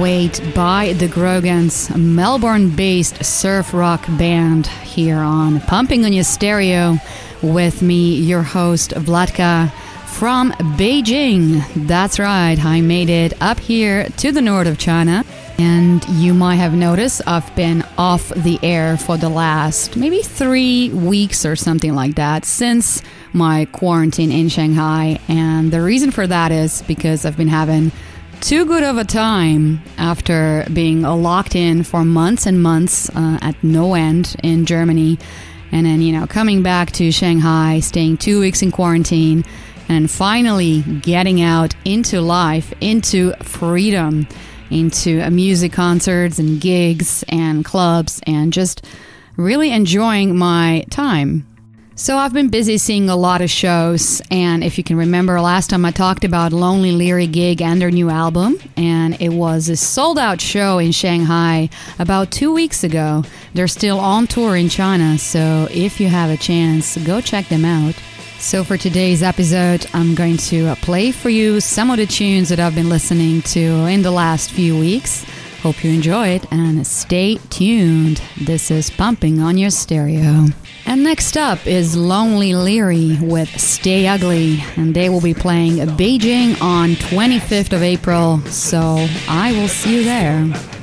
Weight by the Grogans, a Melbourne based surf rock band here on Pumping on Your Stereo with me, your host Vlatka from Beijing. That's right, I made it up here to the north of China. And you might have noticed I've been off the air for the last maybe three weeks or something like that since my quarantine in Shanghai. And the reason for that is because I've been having too good of a time after being locked in for months and months uh, at no end in Germany. And then, you know, coming back to Shanghai, staying two weeks in quarantine, and finally getting out into life, into freedom, into music concerts and gigs and clubs, and just really enjoying my time. So I've been busy seeing a lot of shows, and if you can remember, last time I talked about Lonely Leary gig and their new album, and it was a sold out show in Shanghai about two weeks ago. They're still on tour in China, so if you have a chance, go check them out. So for today's episode, I'm going to play for you some of the tunes that I've been listening to in the last few weeks. Hope you enjoy it and stay tuned. This is Pumping on Your Stereo. And next up is Lonely Leary with Stay Ugly, and they will be playing Beijing on 25th of April. So I will see you there.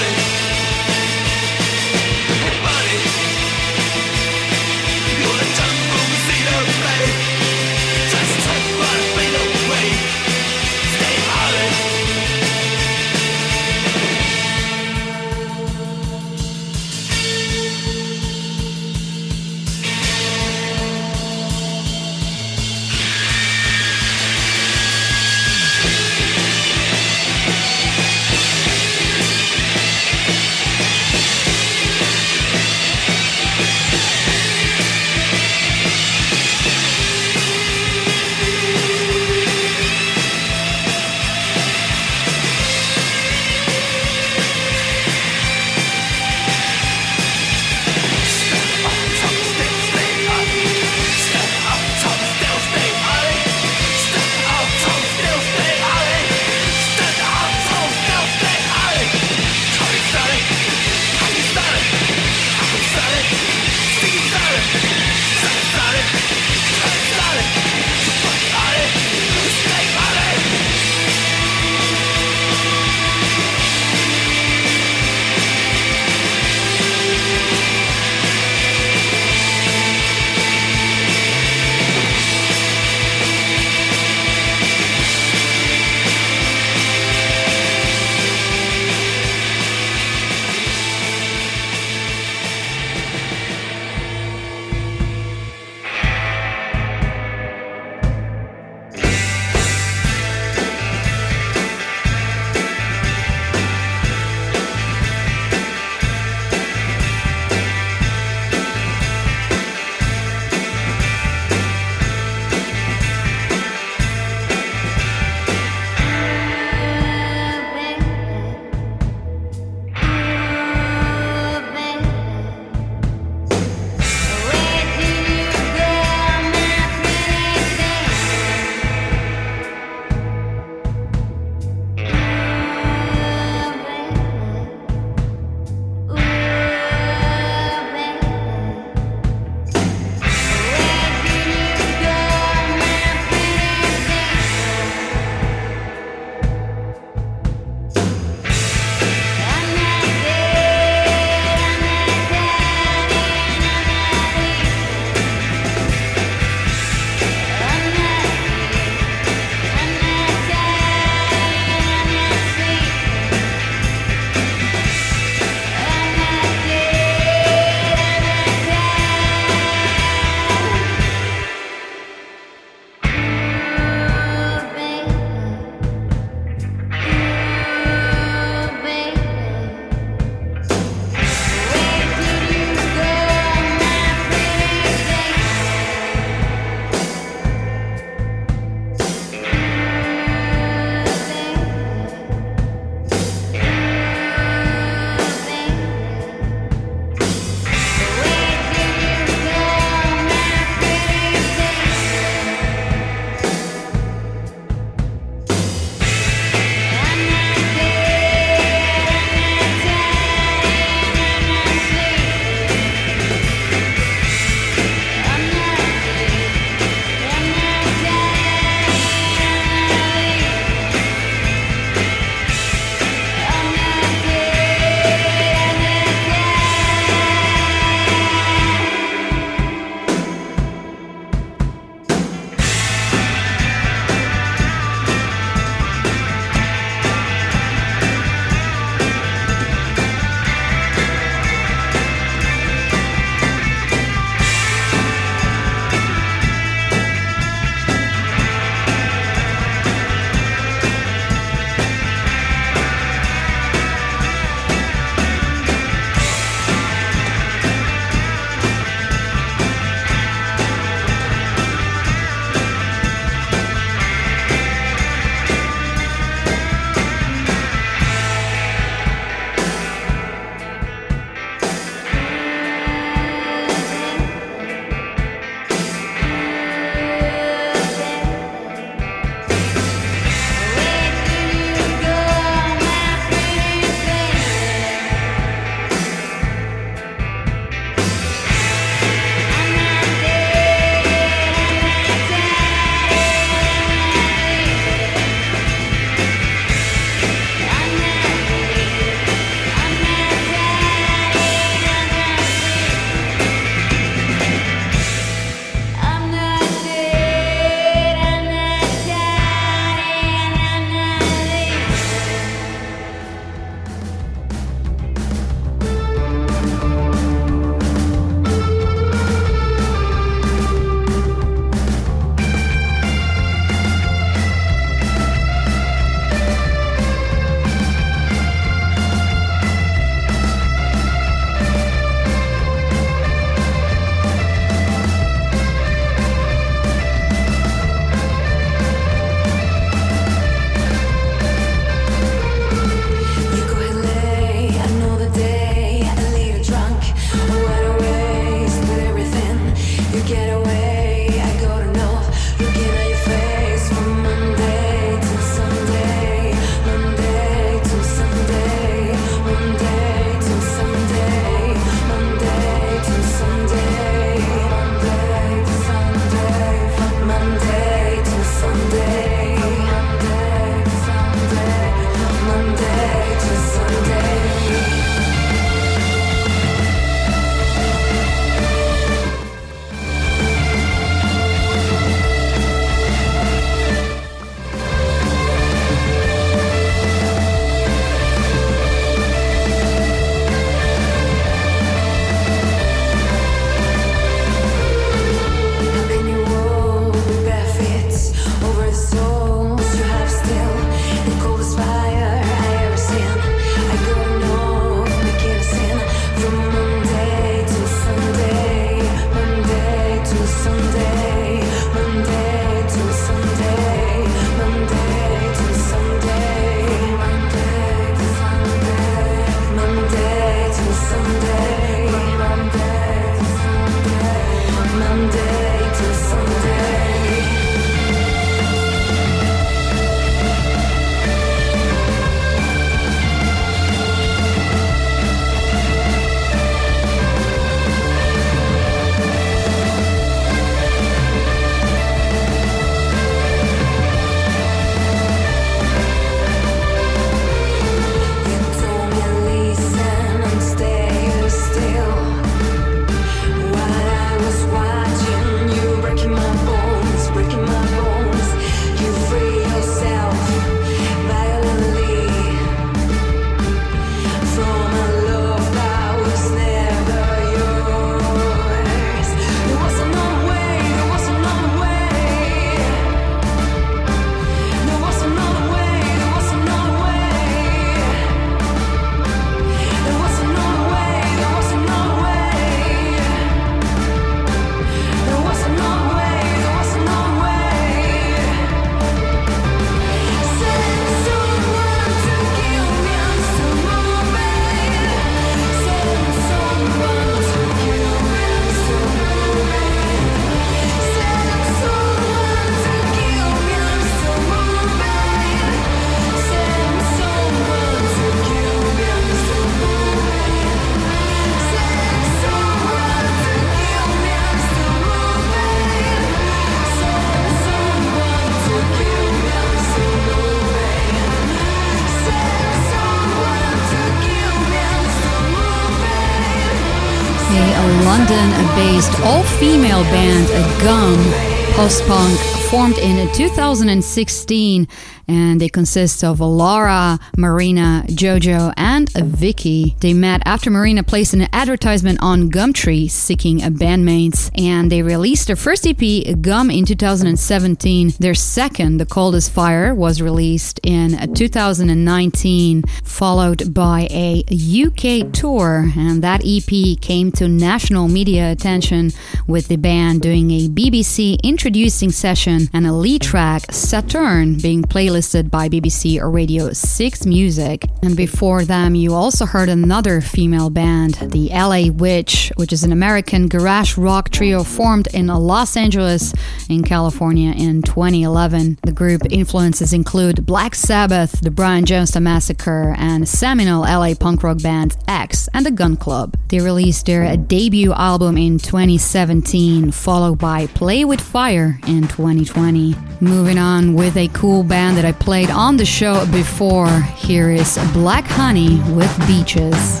punk formed in 2016 and they consist of Laura, Marina, Jojo, and Vicky. They met after Marina placed an advertisement on Gumtree seeking a bandmates, and they released their first EP, Gum, in 2017. Their second, The Coldest Fire, was released in 2019, followed by a UK tour, and that EP came to national media attention with the band doing a BBC introducing session and a lead track, Saturn, being playlisted listed by BBC or Radio 6 Music. And before them, you also heard another female band, the LA Witch, which is an American garage rock trio formed in Los Angeles in California in 2011. The group influences include Black Sabbath, the Brian Jonestown Massacre, and seminal LA punk rock bands X and the Gun Club. They released their debut album in 2017, followed by Play with Fire in 2020. Moving on with a cool band that I I played on the show before. Here is Black Honey with Beaches.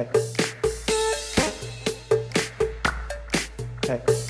Okay. Hey.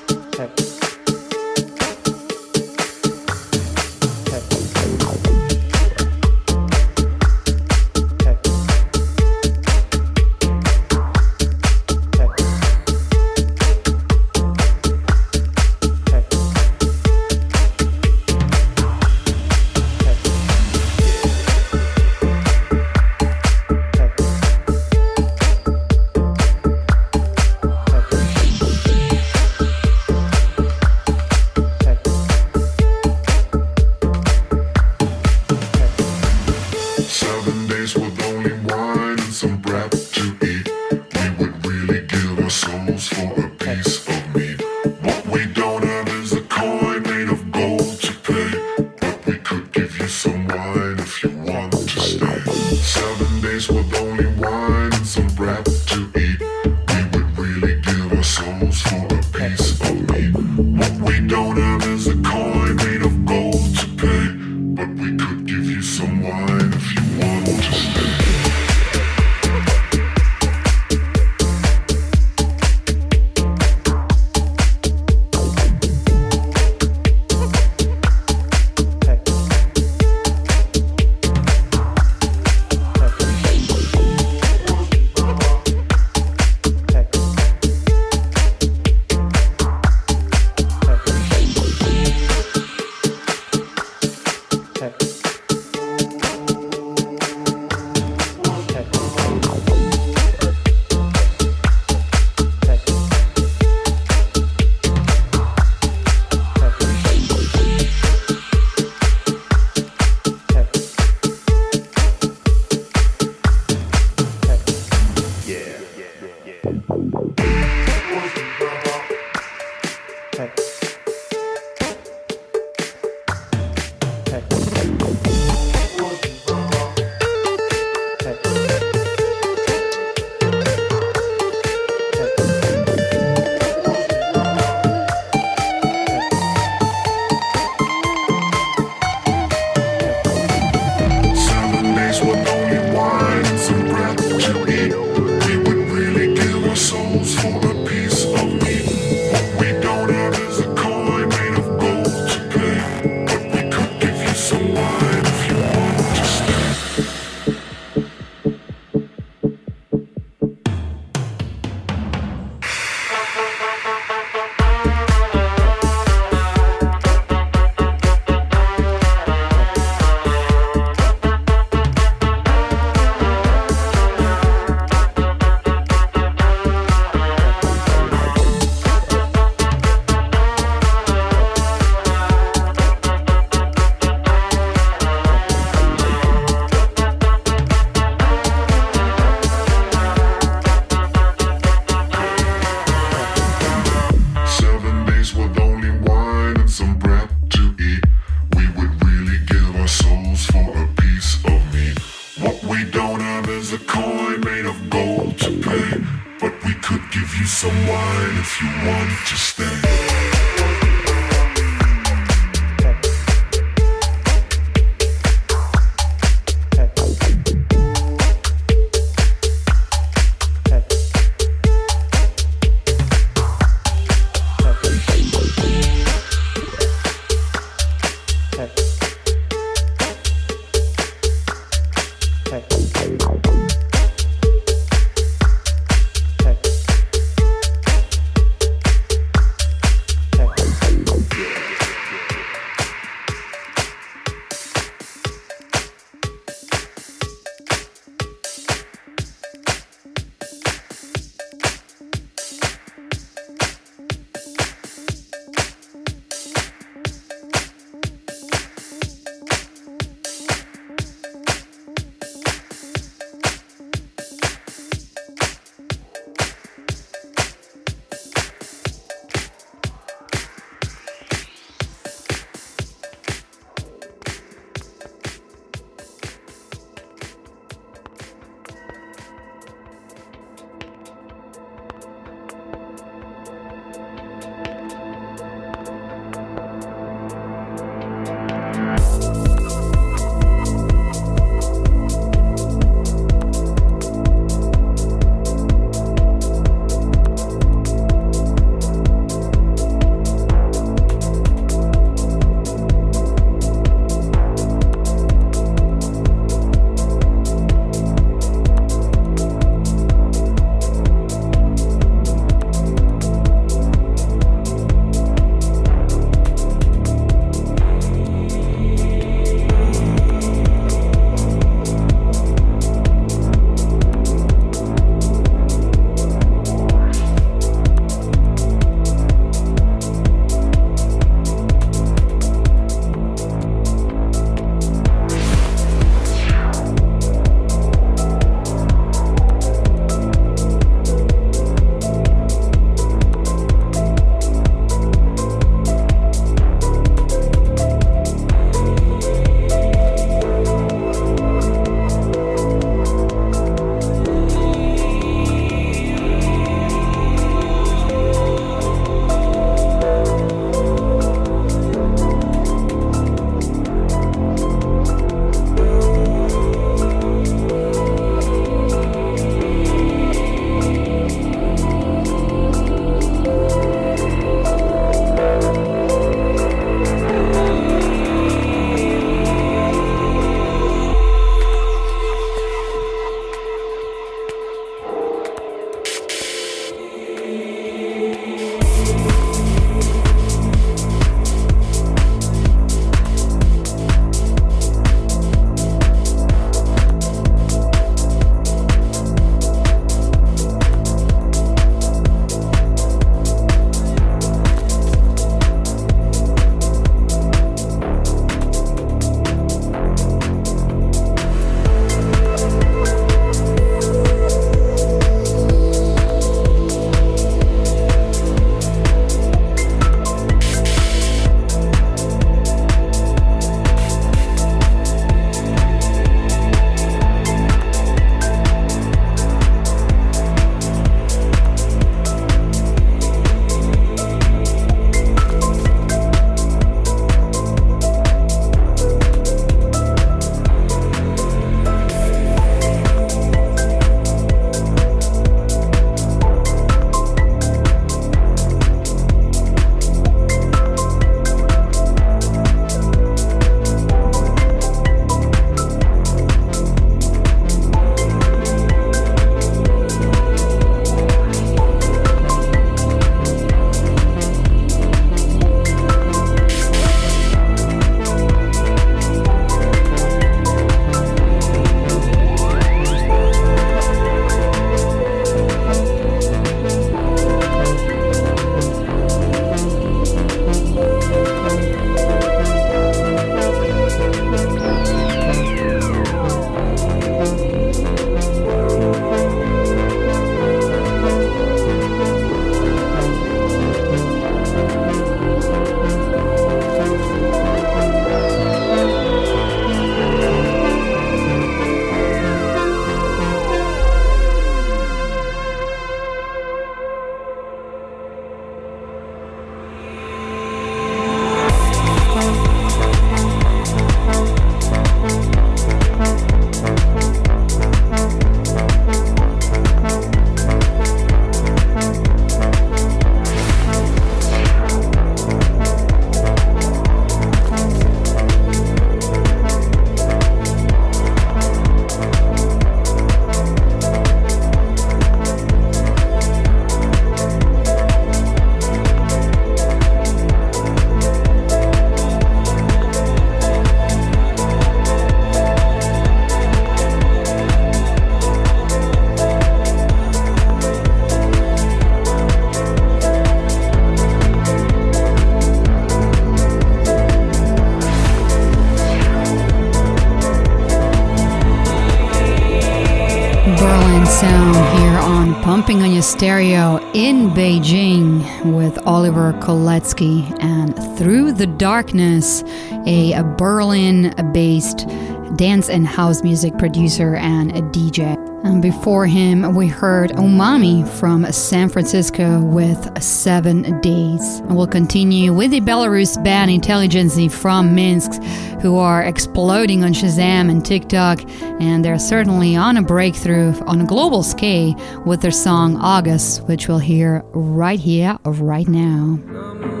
Stereo in Beijing with Oliver Koletzki and Through the Darkness, a Berlin based dance and house music producer and a DJ. And um, before him, we heard Umami from San Francisco with Seven Days. And we'll continue with the Belarus band Intelligency from Minsk, who are exploding on Shazam and TikTok, and they're certainly on a breakthrough on a global scale with their song August, which we'll hear right here, right now.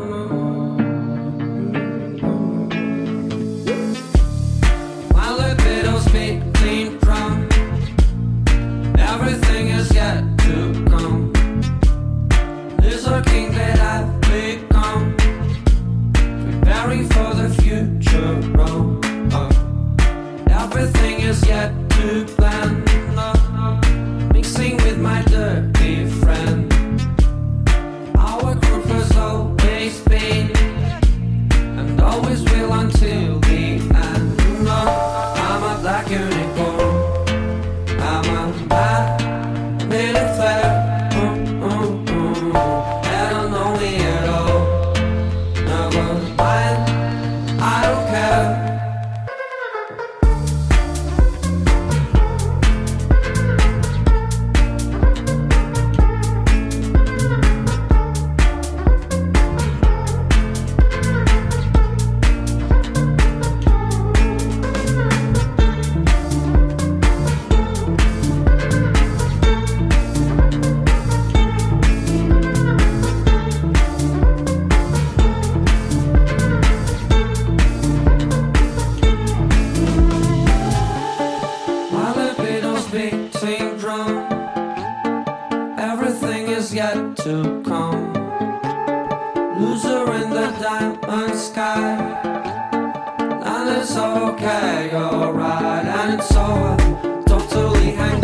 to come. Loser in the diamond sky. And it's okay, alright, and it's over. Totally.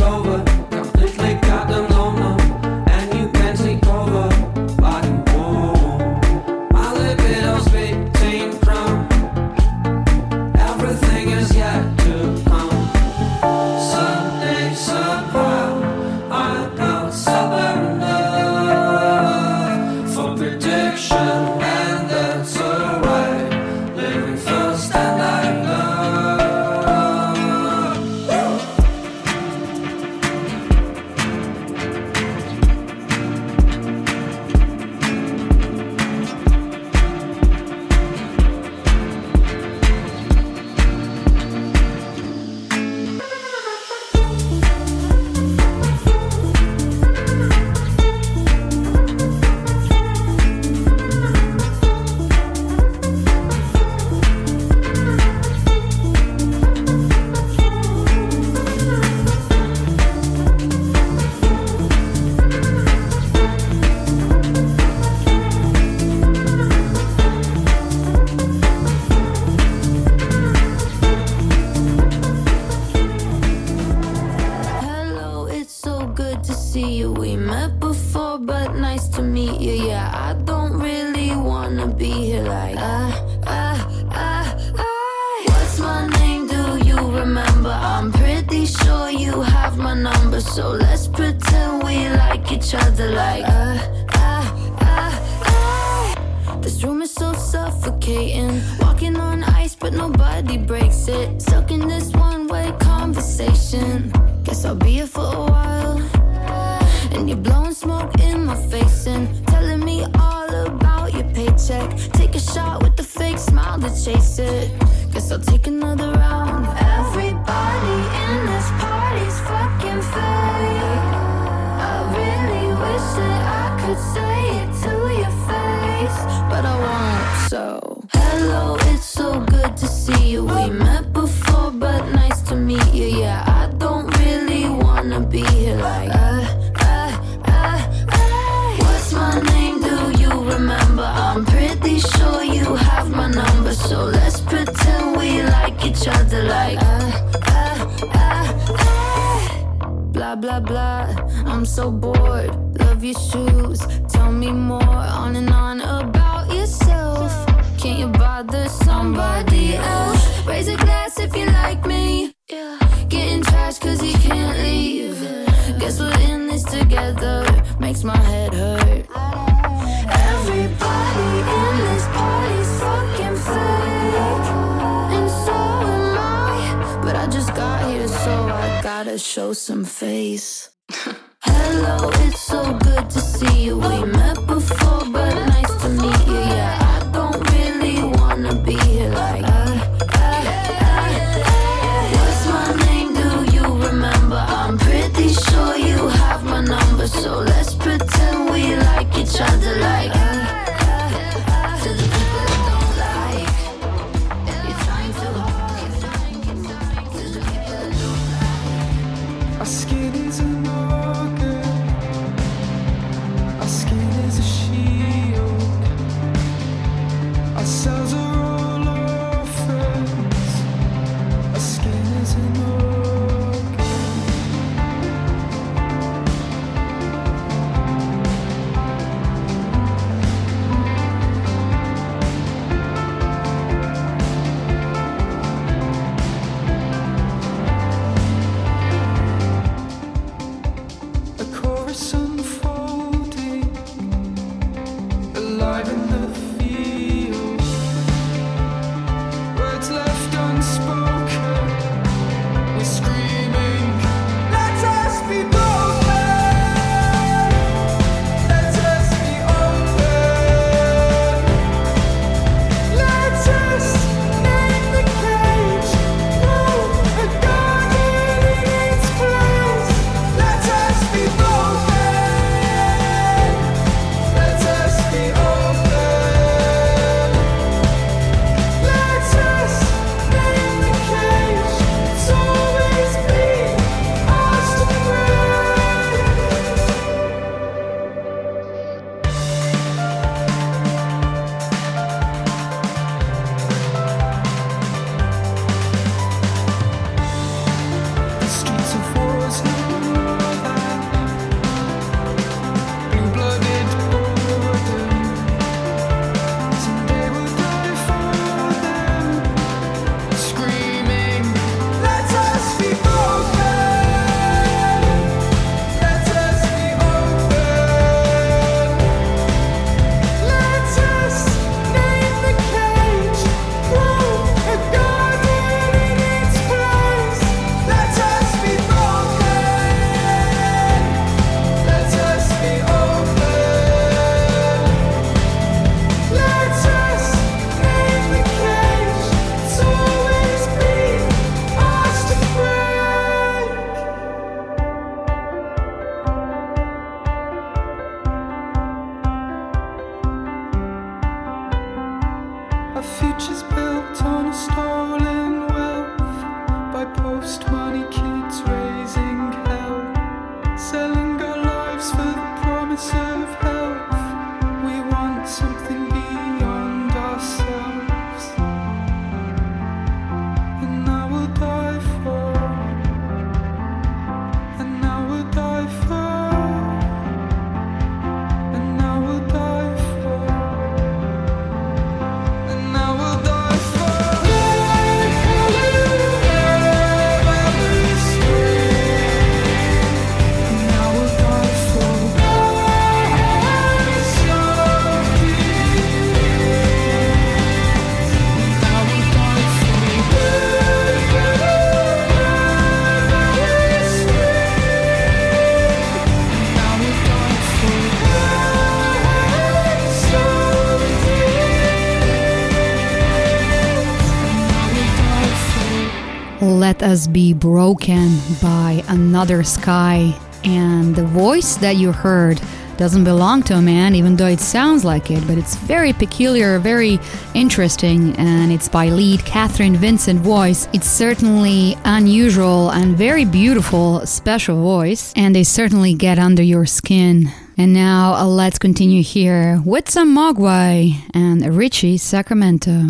chasing. shoes. Us Be Broken by Another Sky. And the voice that you heard doesn't belong to a man, even though it sounds like it, but it's very peculiar, very interesting, and it's by lead Catherine Vincent voice. It's certainly unusual and very beautiful, special voice, and they certainly get under your skin. And now uh, let's continue here with some Mogwai and Ritchie Sacramento.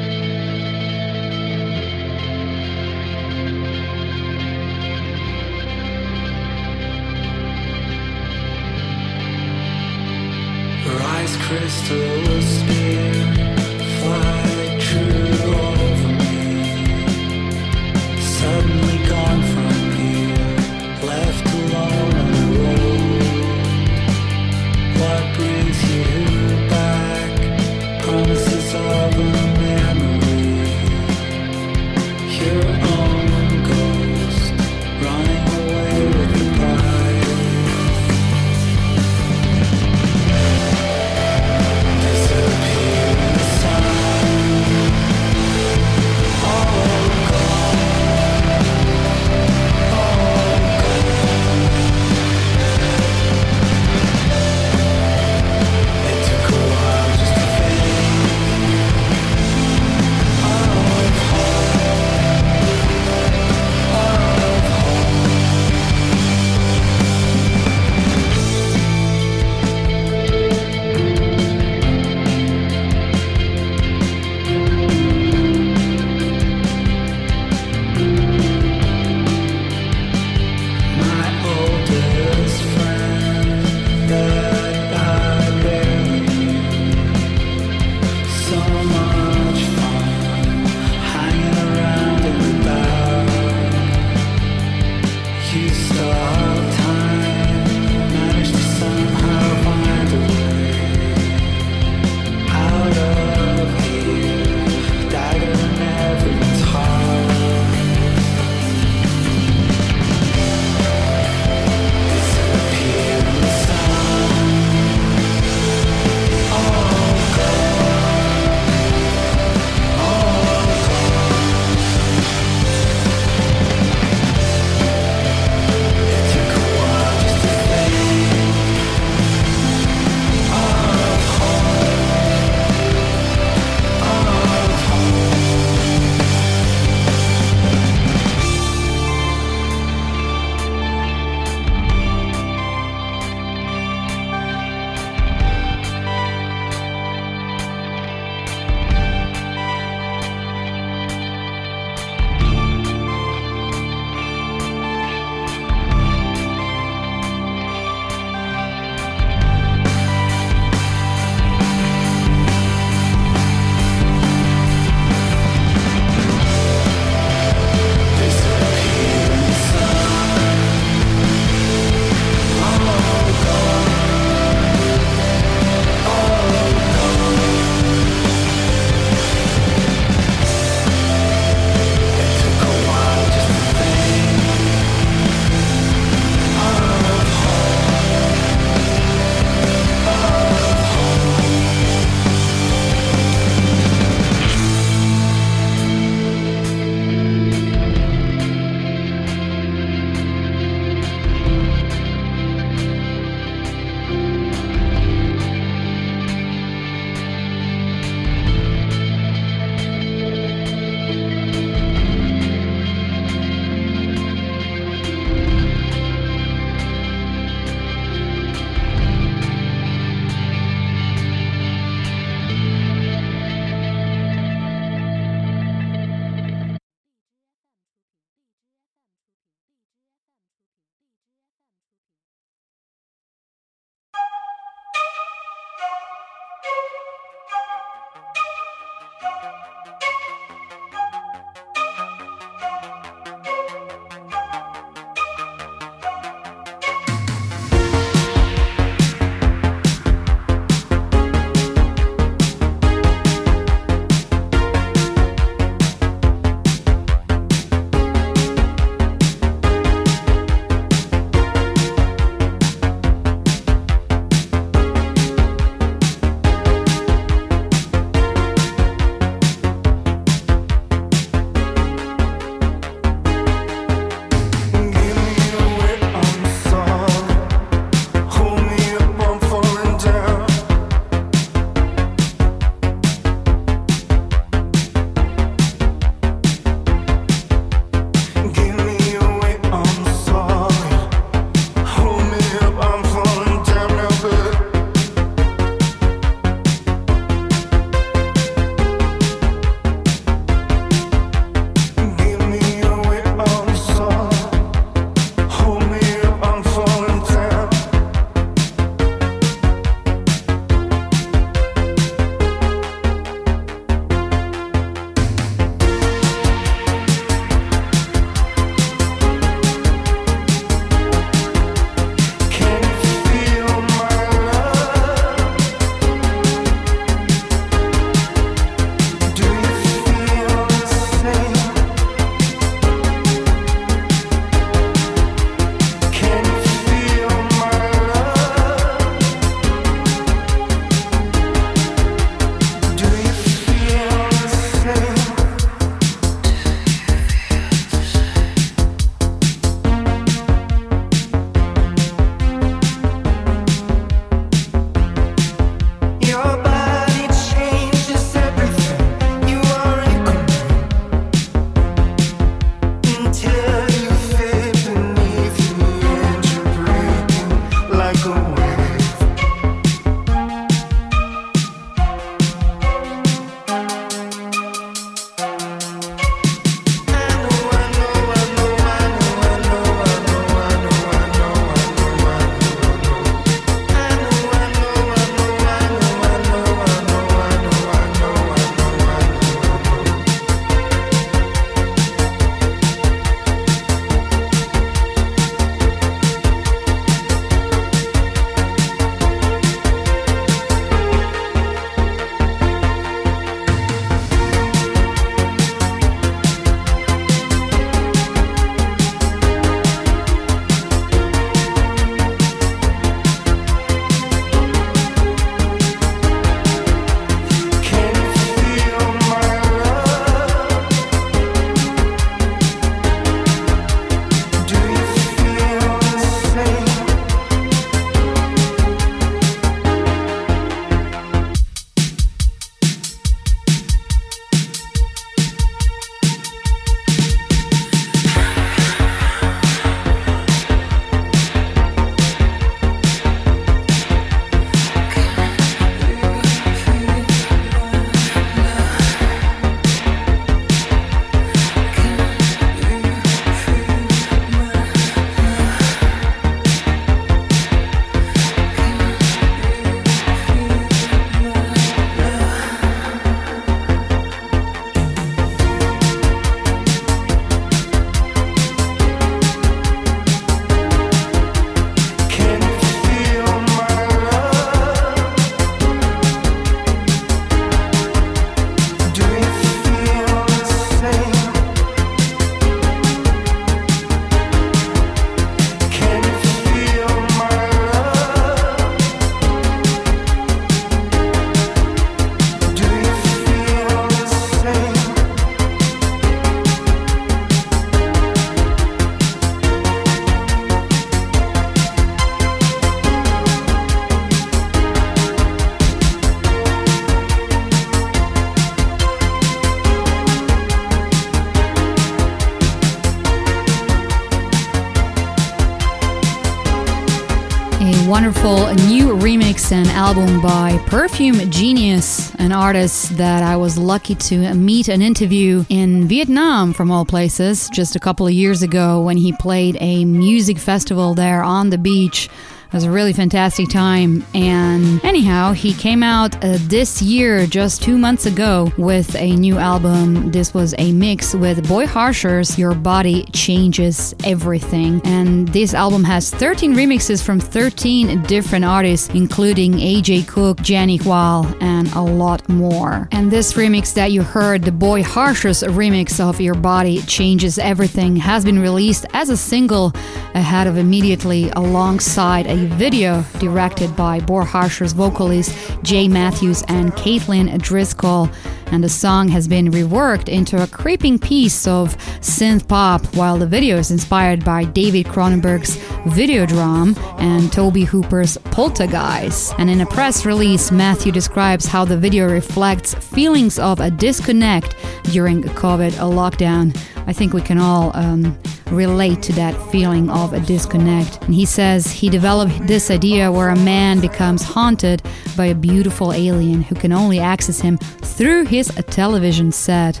Album by Perfume Genius, an artist that I was lucky to meet and interview in Vietnam, from all places, just a couple of years ago when he played a music festival there on the beach. It was a really fantastic time. And anyhow, he came out uh, this year, just two months ago, with a new album. This was a mix with Boy Harsher's Your Body Changes Everything. And this album has 13 remixes from 13 different artists, including A. G. Cook, Jenny Hval, and a lot more. And this remix that you heard, the Boy Harsher's remix of Your Body Changes Everything, has been released as a single ahead of immediately alongside a video directed by Boy Harsher's vocalist Jae Matthews and Caitlin Driscoll. And the song has been reworked into a creeping piece of synth pop, while the video is inspired by David Cronenberg's Videodrome and Tobe Hooper's Poltergeist. And in a press release, Matthew describes how the video reflects feelings of a disconnect during COVID lockdown. I think we can all um, relate to that feeling of a disconnect. And he says he developed this idea where a man becomes haunted by a beautiful alien who can only access him through his television set.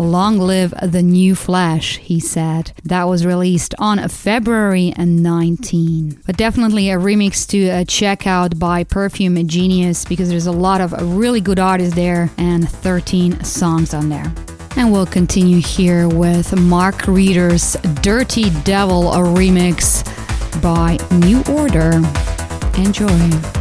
Long live the new Flash, he said. That was released on February 19. But definitely a remix to uh, check out by Perfume Genius because there's a lot of really good artists there and 13 songs on there. And we'll continue here with Mark Reeder's Dirty Devil, a remix by New Order. Enjoy.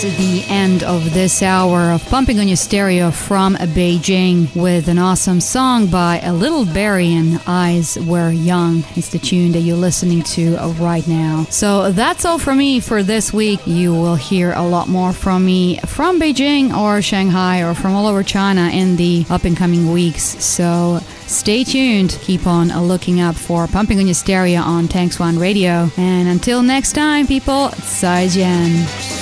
Towards the end of this hour of Pumping on Your Stereo from Beijing with an awesome song by a Little Barrie and Eyes Were Young. It's the tune that you're listening to right now. So that's all from me for this week. You will hear a lot more from me from Beijing or Shanghai or from all over China in the up and coming weeks. So stay tuned. Keep on looking up for Pumping on Your Stereo on Tanks One Radio. And until next time, people, 再见。